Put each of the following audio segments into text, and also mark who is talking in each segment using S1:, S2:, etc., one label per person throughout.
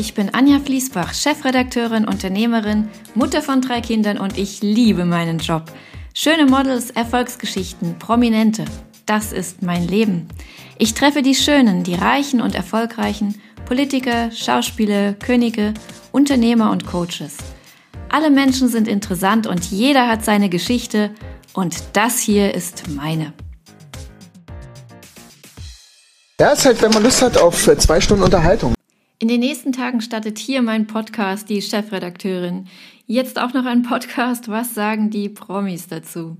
S1: Ich bin Anja Fließbach, Chefredakteurin, Unternehmerin, Mutter von drei Kindern und ich liebe meinen Job. Schöne Models, Erfolgsgeschichten, Prominente. Das ist mein Leben. Ich treffe die Schönen, die Reichen und Erfolgreichen, Politiker, Schauspieler, Könige, Unternehmer und Coaches. Alle Menschen sind interessant und jeder hat seine Geschichte und das hier ist meine.
S2: Ja, ist halt, wenn man Lust hat auf zwei Stunden Unterhaltung.
S1: In den nächsten Tagen startet hier mein Podcast, die Chefredakteurin. Jetzt auch noch ein Podcast. Was sagen die Promis dazu?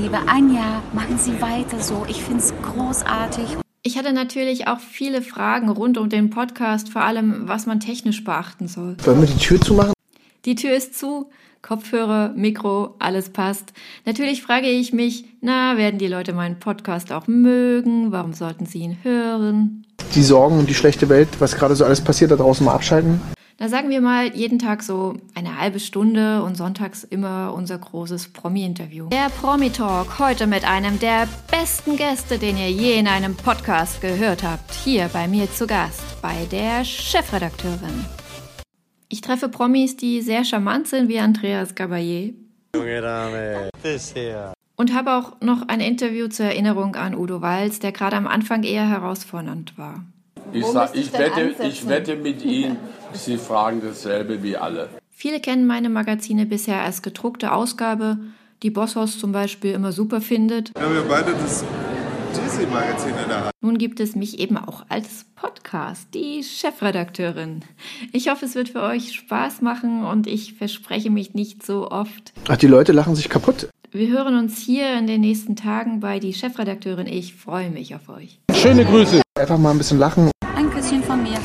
S3: Liebe Anja, machen Sie weiter so. Ich finde es großartig.
S1: Ich hatte natürlich auch viele Fragen rund um den Podcast, vor allem was man technisch beachten soll.
S2: Wollen wir die Tür zumachen?
S1: Die Tür ist zu. Kopfhörer, Mikro, alles passt. Natürlich frage ich mich, na, werden die Leute meinen Podcast auch mögen? Warum sollten sie ihn hören?
S2: Die Sorgen und die schlechte Welt, was gerade so alles passiert, da draußen mal abschalten?
S1: Da sagen wir mal jeden Tag so eine halbe Stunde und sonntags immer unser großes Promi-Interview. Der Promi-Talk heute mit einem der besten Gäste, den ihr je in einem Podcast gehört habt. Hier bei mir zu Gast, bei der Chefredakteurin. Ich treffe Promis, die sehr charmant sind, wie Andreas Gabayé. Junge Dame, Dessert. Und habe auch noch ein Interview zur Erinnerung an Udo Walz, der gerade am Anfang eher herausfordernd war.
S4: Ich, sag, ich, wette, ich wette mit Ihnen, Sie fragen dasselbe wie alle.
S1: Viele kennen meine Magazine bisher als gedruckte Ausgabe, die Bosshaus zum Beispiel immer super findet.
S5: Ja, wir beide das GC-Magazin in der Hand.
S1: Nun gibt es mich eben auch als Podcast, die Chefredakteurin. Ich hoffe, es wird für euch Spaß machen und ich verspreche mich nicht so oft.
S2: Ach, die Leute lachen sich kaputt.
S1: Wir hören uns hier in den nächsten Tagen bei die Chefredakteurin. Ich freue mich auf euch.
S2: Schöne Grüße. Einfach mal ein bisschen lachen.
S3: Ein Küsschen von mir.